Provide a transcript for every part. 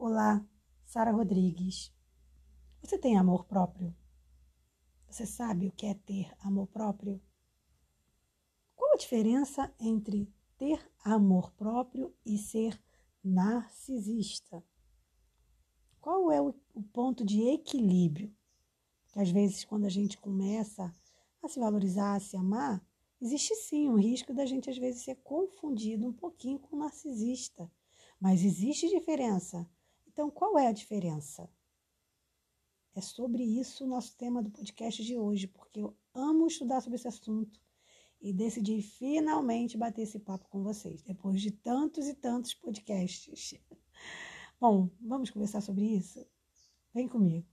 Olá, Sara Rodrigues. Você tem amor próprio? Você sabe o que é ter amor próprio? Qual a diferença entre ter amor próprio e ser narcisista? Qual é o, ponto de equilíbrio? Que às vezes, quando a gente começa a se valorizar, a se amar, existe sim um risco da gente às vezes ser confundido um pouquinho com narcisista. Mas existe diferença então, qual é a diferença? É sobre isso o nosso tema do podcast de hoje, porque eu amo estudar sobre esse assunto e decidi finalmente bater esse papo com vocês, depois de tantos e tantos podcasts. Bom, vamos conversar sobre isso? Vem comigo.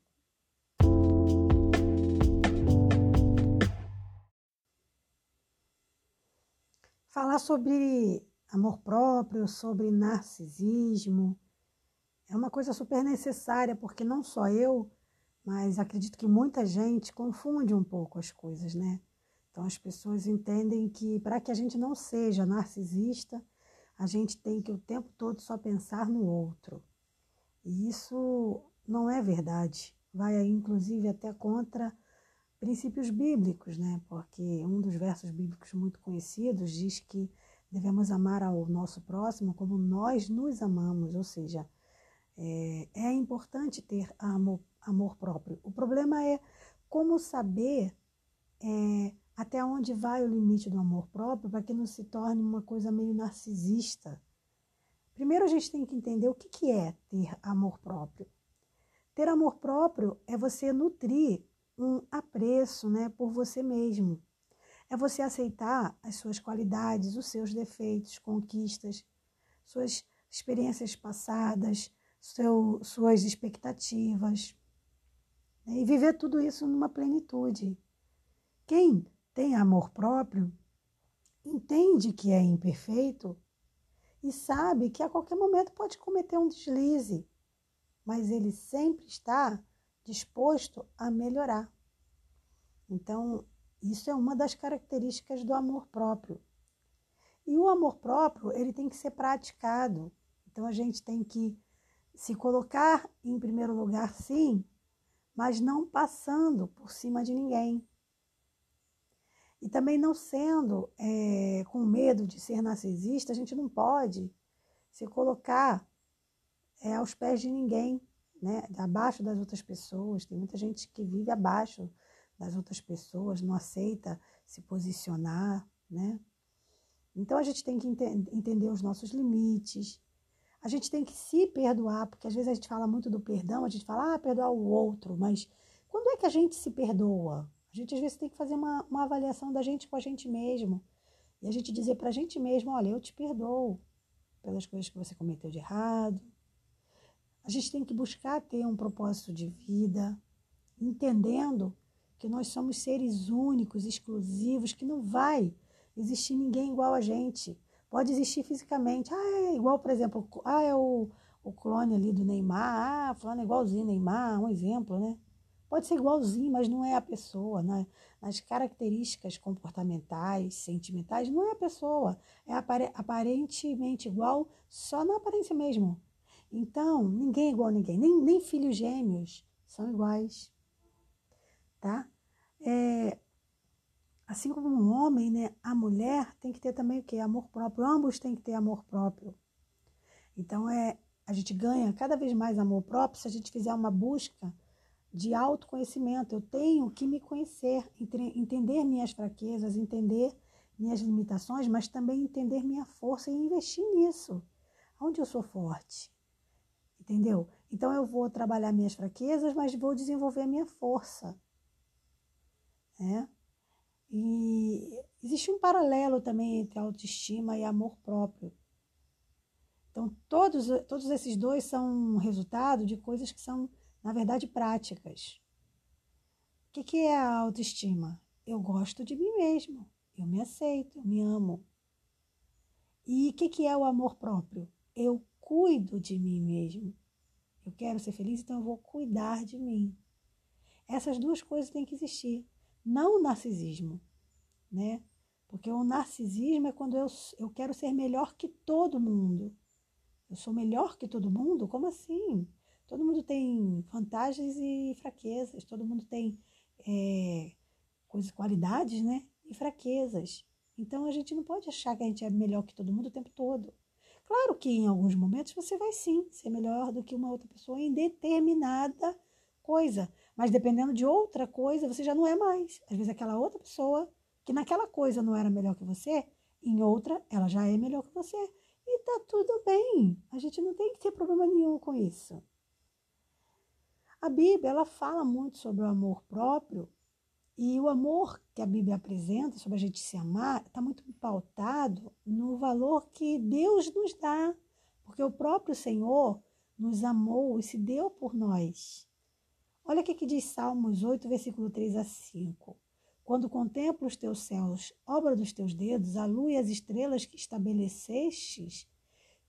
Falar sobre amor próprio, sobre narcisismo, é uma coisa super necessária, porque não só eu, mas acredito que muita gente confunde um pouco as coisas, né? Então as pessoas entendem que para que a gente não seja narcisista, a gente tem que o tempo todo só pensar no outro. E isso não é verdade. Vai inclusive, até contra princípios bíblicos, né? Porque um dos versos bíblicos muito conhecidos diz que devemos amar ao nosso próximo como nós nos amamos, ou seja, é, é importante ter amor, amor próprio. O problema é como saber é, até onde vai o limite do amor próprio para que não se torne uma coisa meio narcisista. Primeiro a gente tem que entender o que, que é ter amor próprio. Ter amor próprio é você nutrir um apreço né, por você mesmo. É você aceitar as suas qualidades, os seus defeitos, conquistas, suas experiências passadas, seu, suas expectativas né? e viver tudo isso numa plenitude. Quem tem amor próprio entende que é imperfeito e sabe que a qualquer momento pode cometer um deslize, mas ele sempre está disposto a melhorar. Então, isso é uma das características do amor próprio. E o amor próprio, ele tem que ser praticado. Então, a gente tem que se colocar em primeiro lugar, sim, mas não passando por cima de ninguém. E também não sendo é, com medo de ser narcisista, a gente não pode se colocar é, aos pés de ninguém, né? abaixo das outras pessoas. Tem muita gente que vive abaixo das outras pessoas, não aceita se posicionar. Né? Então a gente tem que ent entender os nossos limites, a gente tem que se perdoar, porque às vezes a gente fala muito do perdão, a gente fala, ah, perdoar o outro, mas quando é que a gente se perdoa? A gente às vezes tem que fazer uma, uma avaliação da gente com a gente mesmo. E a gente dizer para a gente mesmo, olha, eu te perdoo pelas coisas que você cometeu de errado. A gente tem que buscar ter um propósito de vida, entendendo que nós somos seres únicos, exclusivos, que não vai existir ninguém igual a gente. Pode existir fisicamente. Ah, é igual, por exemplo, ah, é o, o clone ali do Neymar. Ah, fulano é igualzinho Neymar, um exemplo, né? Pode ser igualzinho, mas não é a pessoa, né? Nas características comportamentais, sentimentais, não é a pessoa. É aparentemente igual só na aparência mesmo. Então, ninguém é igual a ninguém. Nem, nem filhos gêmeos são iguais. Tá? É, Assim como um homem, né, a mulher tem que ter também o quê? Amor próprio. Ambos têm que ter amor próprio. Então é a gente ganha cada vez mais amor próprio se a gente fizer uma busca de autoconhecimento. Eu tenho que me conhecer, entender minhas fraquezas, entender minhas limitações, mas também entender minha força e investir nisso. Onde eu sou forte? Entendeu? Então eu vou trabalhar minhas fraquezas, mas vou desenvolver minha força. É? E existe um paralelo também entre autoestima e amor próprio. Então, todos, todos esses dois são resultado de coisas que são, na verdade, práticas. O que, que é a autoestima? Eu gosto de mim mesmo, eu me aceito, eu me amo. E o que, que é o amor próprio? Eu cuido de mim mesmo. Eu quero ser feliz, então eu vou cuidar de mim. Essas duas coisas têm que existir não o narcisismo, né? Porque o narcisismo é quando eu, eu quero ser melhor que todo mundo. Eu sou melhor que todo mundo? Como assim? Todo mundo tem vantagens e fraquezas, todo mundo tem é, coisas, qualidades, né? E fraquezas. Então a gente não pode achar que a gente é melhor que todo mundo o tempo todo. Claro que em alguns momentos você vai sim ser melhor do que uma outra pessoa em determinada coisa, mas dependendo de outra coisa, você já não é mais. Às vezes aquela outra pessoa que naquela coisa não era melhor que você, em outra ela já é melhor que você. E tá tudo bem. A gente não tem que ter problema nenhum com isso. A Bíblia ela fala muito sobre o amor próprio e o amor que a Bíblia apresenta sobre a gente se amar está muito pautado no valor que Deus nos dá, porque o próprio Senhor nos amou e se deu por nós. Olha o que diz Salmos 8, versículo 3 a 5. Quando contemplo os teus céus, obra dos teus dedos, a lua e as estrelas que estabelecestes,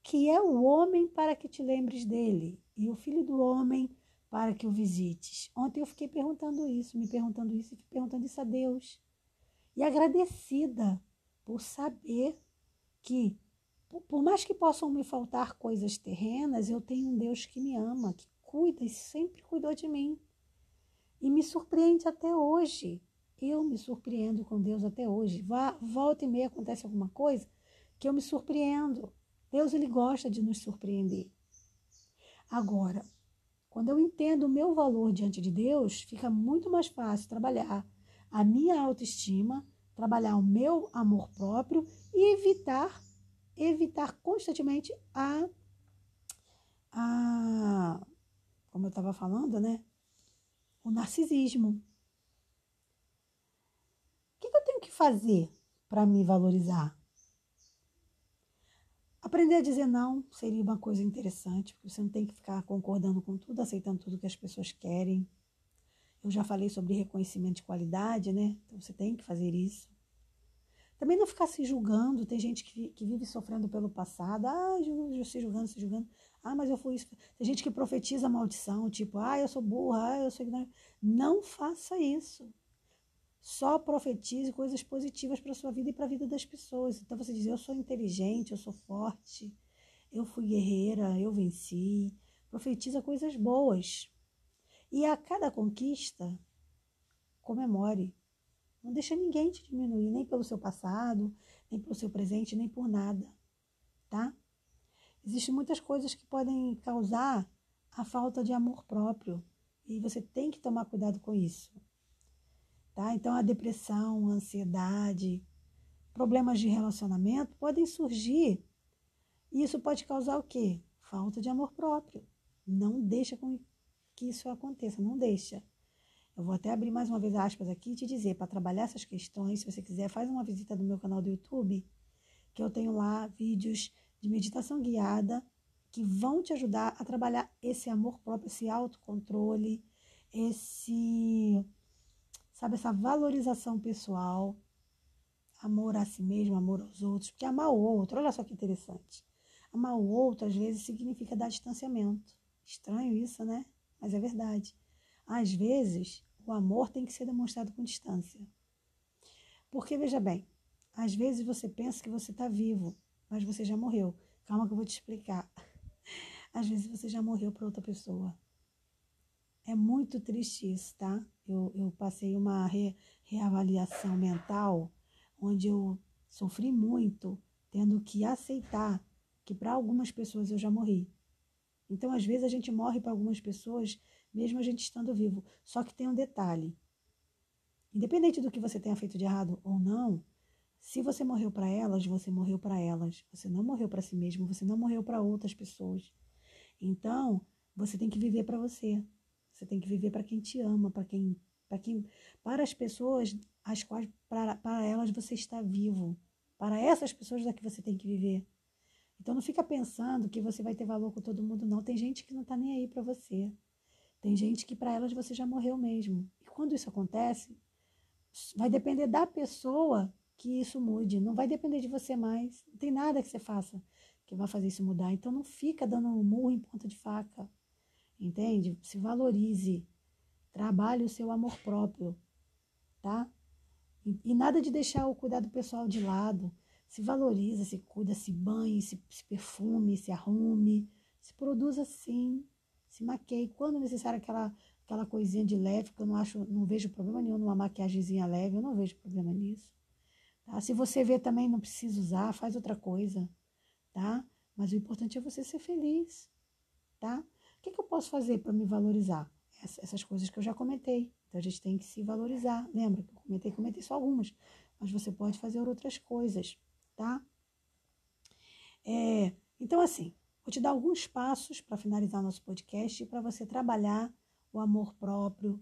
que é o homem para que te lembres dele, e o filho do homem para que o visites. Ontem eu fiquei perguntando isso, me perguntando isso e perguntando isso a Deus. E agradecida por saber que, por mais que possam me faltar coisas terrenas, eu tenho um Deus que me ama, que cuida e sempre cuidou de mim. E me surpreende até hoje. Eu me surpreendo com Deus até hoje. Vá, volta e meia acontece alguma coisa que eu me surpreendo. Deus ele gosta de nos surpreender. Agora, quando eu entendo o meu valor diante de Deus, fica muito mais fácil trabalhar a minha autoestima, trabalhar o meu amor próprio e evitar evitar constantemente a a como eu estava falando, né? O narcisismo. O que, eu tenho que fazer para me valorizar? Aprender a dizer não seria uma coisa interessante, porque você não tem que ficar concordando com tudo, aceitando tudo que as pessoas querem. Eu já falei sobre reconhecimento de qualidade, né? Então você tem que fazer isso. Também não ficar se julgando. Tem gente que, que vive sofrendo pelo passado. Ah, se julgando, se julgando. Ah, mas eu fui isso. Tem gente que profetiza maldição, tipo, ah, eu sou burra, ah, eu sou ignorante. Não faça isso. Só profetize coisas positivas para a sua vida e para a vida das pessoas. Então você diz: Eu sou inteligente, eu sou forte, eu fui guerreira, eu venci. Profetiza coisas boas. E a cada conquista, comemore. Não deixa ninguém te diminuir, nem pelo seu passado, nem pelo seu presente, nem por nada. Tá? Existem muitas coisas que podem causar a falta de amor próprio. E você tem que tomar cuidado com isso. Tá? Então, a depressão, a ansiedade, problemas de relacionamento podem surgir. E isso pode causar o quê? Falta de amor próprio. Não deixa que isso aconteça, não deixa. Eu vou até abrir mais uma vez aspas aqui e te dizer, para trabalhar essas questões, se você quiser, faz uma visita no meu canal do YouTube, que eu tenho lá vídeos de meditação guiada que vão te ajudar a trabalhar esse amor próprio, esse autocontrole, esse sabe, essa valorização pessoal, amor a si mesmo, amor aos outros, porque amar o outro, olha só que interessante. Amar o outro, às vezes, significa dar distanciamento. Estranho isso, né? Mas é verdade. Às vezes, o amor tem que ser demonstrado com distância. Porque, veja bem, às vezes você pensa que você está vivo, mas você já morreu. Calma que eu vou te explicar. Às vezes você já morreu para outra pessoa. É muito triste isso, tá? Eu, eu passei uma re, reavaliação mental onde eu sofri muito, tendo que aceitar que para algumas pessoas eu já morri. Então, às vezes, a gente morre para algumas pessoas, mesmo a gente estando vivo. Só que tem um detalhe: independente do que você tenha feito de errado ou não, se você morreu para elas, você morreu para elas. Você não morreu para si mesmo, você não morreu para outras pessoas. Então, você tem que viver para você. Você tem que viver para quem te ama, para quem, para quem, para as pessoas as quais para, para elas você está vivo. Para essas pessoas é que você tem que viver. Então não fica pensando que você vai ter valor com todo mundo, não. Tem gente que não está nem aí para você. Tem gente que para elas você já morreu mesmo. E quando isso acontece, vai depender da pessoa que isso mude. Não vai depender de você mais. Não tem nada que você faça que vai fazer isso mudar. Então não fica dando um murro em ponta de faca. Entende? Se valorize. Trabalhe o seu amor próprio, tá? E, e nada de deixar o cuidado pessoal de lado. Se valoriza, se cuida, se banhe, se, se perfume, se arrume, se produza sim, se maqueie. Quando necessário aquela, aquela coisinha de leve, que eu não acho, não vejo problema nenhum numa maquiagemzinha leve, eu não vejo problema nisso. Tá? Se você vê também não precisa usar, faz outra coisa, tá? Mas o importante é você ser feliz, tá? O que, que eu posso fazer para me valorizar? Essas coisas que eu já comentei. Então a gente tem que se valorizar. Lembra que eu comentei, comentei só algumas, mas você pode fazer outras coisas, tá? É, então, assim, vou te dar alguns passos para finalizar nosso podcast para você trabalhar o amor próprio,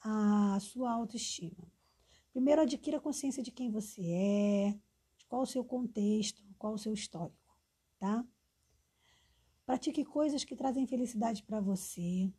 a sua autoestima. Primeiro, adquira consciência de quem você é, de qual o seu contexto, qual o seu histórico, tá? Pratique coisas que trazem felicidade para você.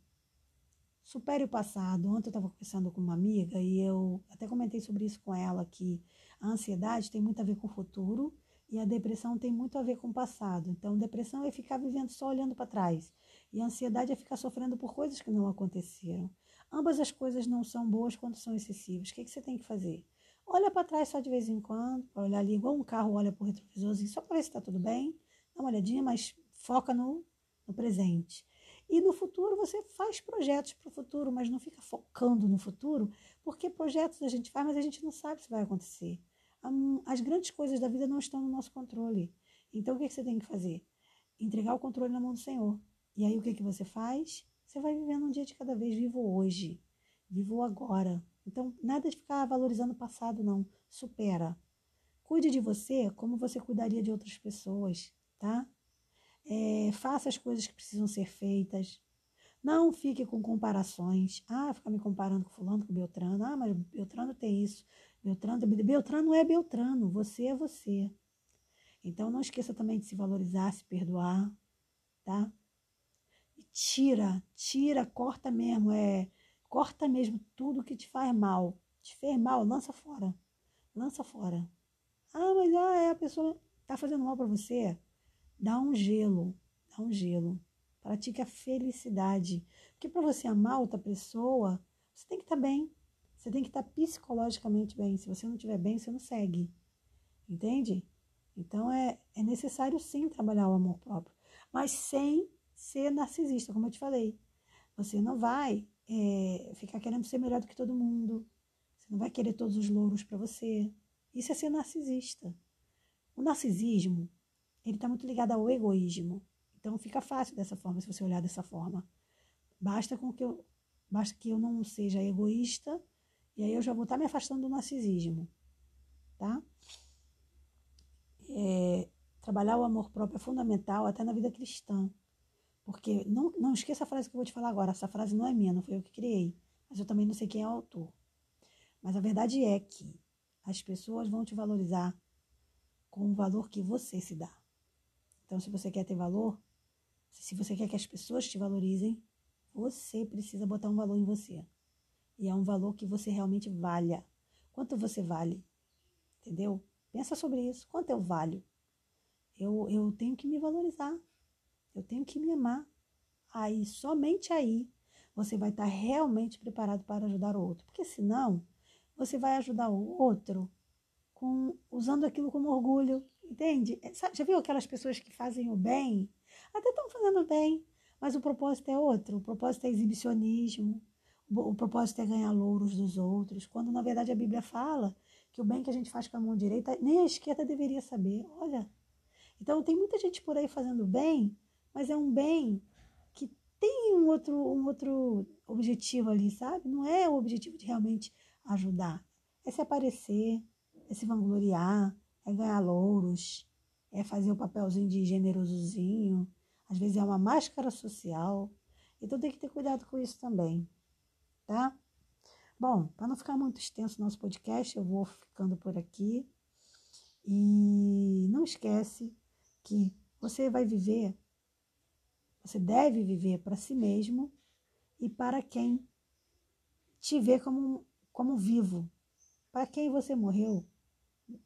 Supere o passado. Ontem eu estava conversando com uma amiga e eu até comentei sobre isso com ela, que a ansiedade tem muito a ver com o futuro e a depressão tem muito a ver com o passado. Então, depressão é ficar vivendo só olhando para trás. E a ansiedade é ficar sofrendo por coisas que não aconteceram. Ambas as coisas não são boas quando são excessivas. O que, que você tem que fazer? Olha para trás só de vez em quando, para olhar ali, igual um carro olha para o retrovisorzinho, só para ver se está tudo bem. Dá uma olhadinha, mas foca no, no presente. E no futuro você faz projetos para o futuro, mas não fica focando no futuro, porque projetos a gente faz, mas a gente não sabe se vai acontecer. As grandes coisas da vida não estão no nosso controle. Então o que, que você tem que fazer? Entregar o controle na mão do Senhor. E aí o que, que você faz? Você vai vivendo um dia de cada vez, vivo hoje, vivo agora. Então, nada de ficar valorizando o passado, não. Supera. Cuide de você como você cuidaria de outras pessoas, tá? É, faça as coisas que precisam ser feitas. Não fique com comparações. Ah, ficar me comparando com fulano, com Beltrano. Ah, mas Beltrano tem isso. Beltrano, Beltrano é Beltrano. Você é você. Então, não esqueça também de se valorizar, se perdoar, tá? Tira, tira, corta mesmo, é, corta mesmo tudo que te faz mal. Te fez mal, lança fora. Lança fora. Ah, mas ah, é, a pessoa tá fazendo mal para você. Dá um gelo, dá um gelo. Pratique a felicidade. Porque para você amar outra pessoa, você tem que estar tá bem. Você tem que estar tá psicologicamente bem. Se você não estiver bem, você não segue. Entende? Então é, é necessário sim trabalhar o amor próprio, mas sem ser narcisista, como eu te falei. Você não vai é, ficar querendo ser melhor do que todo mundo. Você não vai querer todos os louros para você. Isso é ser narcisista. O narcisismo, ele está muito ligado ao egoísmo. Então fica fácil dessa forma, se você olhar dessa forma. Basta com que eu, basta que eu não seja egoísta e aí eu já vou estar tá me afastando do narcisismo, tá? É, trabalhar o amor próprio é fundamental até na vida cristã. Porque não, não esqueça a frase que eu vou te falar agora. Essa frase não é minha, não foi eu que criei. Mas eu também não sei quem é o autor. Mas a verdade é que as pessoas vão te valorizar com o valor que você se dá. Então, se você quer ter valor, se você quer que as pessoas te valorizem, você precisa botar um valor em você. E é um valor que você realmente valha. Quanto você vale? Entendeu? Pensa sobre isso. Quanto eu valho? Eu, eu tenho que me valorizar. Eu tenho que me amar. Aí, somente aí, você vai estar realmente preparado para ajudar o outro. Porque senão, você vai ajudar o outro com, usando aquilo como orgulho, entende? É, já viu aquelas pessoas que fazem o bem? Até estão fazendo bem, mas o propósito é outro. O propósito é exibicionismo. O propósito é ganhar louros dos outros. Quando, na verdade, a Bíblia fala que o bem que a gente faz com a mão direita, nem a esquerda deveria saber. Olha. Então, tem muita gente por aí fazendo bem mas é um bem que tem um outro, um outro objetivo ali, sabe? Não é o objetivo de realmente ajudar. É se aparecer, é se vangloriar, é ganhar louros, é fazer o papelzinho de generosozinho. Às vezes é uma máscara social. Então tem que ter cuidado com isso também, tá? Bom, para não ficar muito extenso o nosso podcast, eu vou ficando por aqui. E não esquece que você vai viver você deve viver para si mesmo e para quem te vê como, como vivo. Para quem você morreu,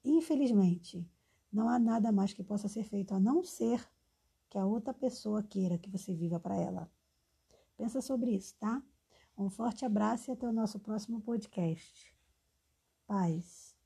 infelizmente, não há nada mais que possa ser feito a não ser que a outra pessoa queira que você viva para ela. Pensa sobre isso, tá? Um forte abraço e até o nosso próximo podcast. Paz.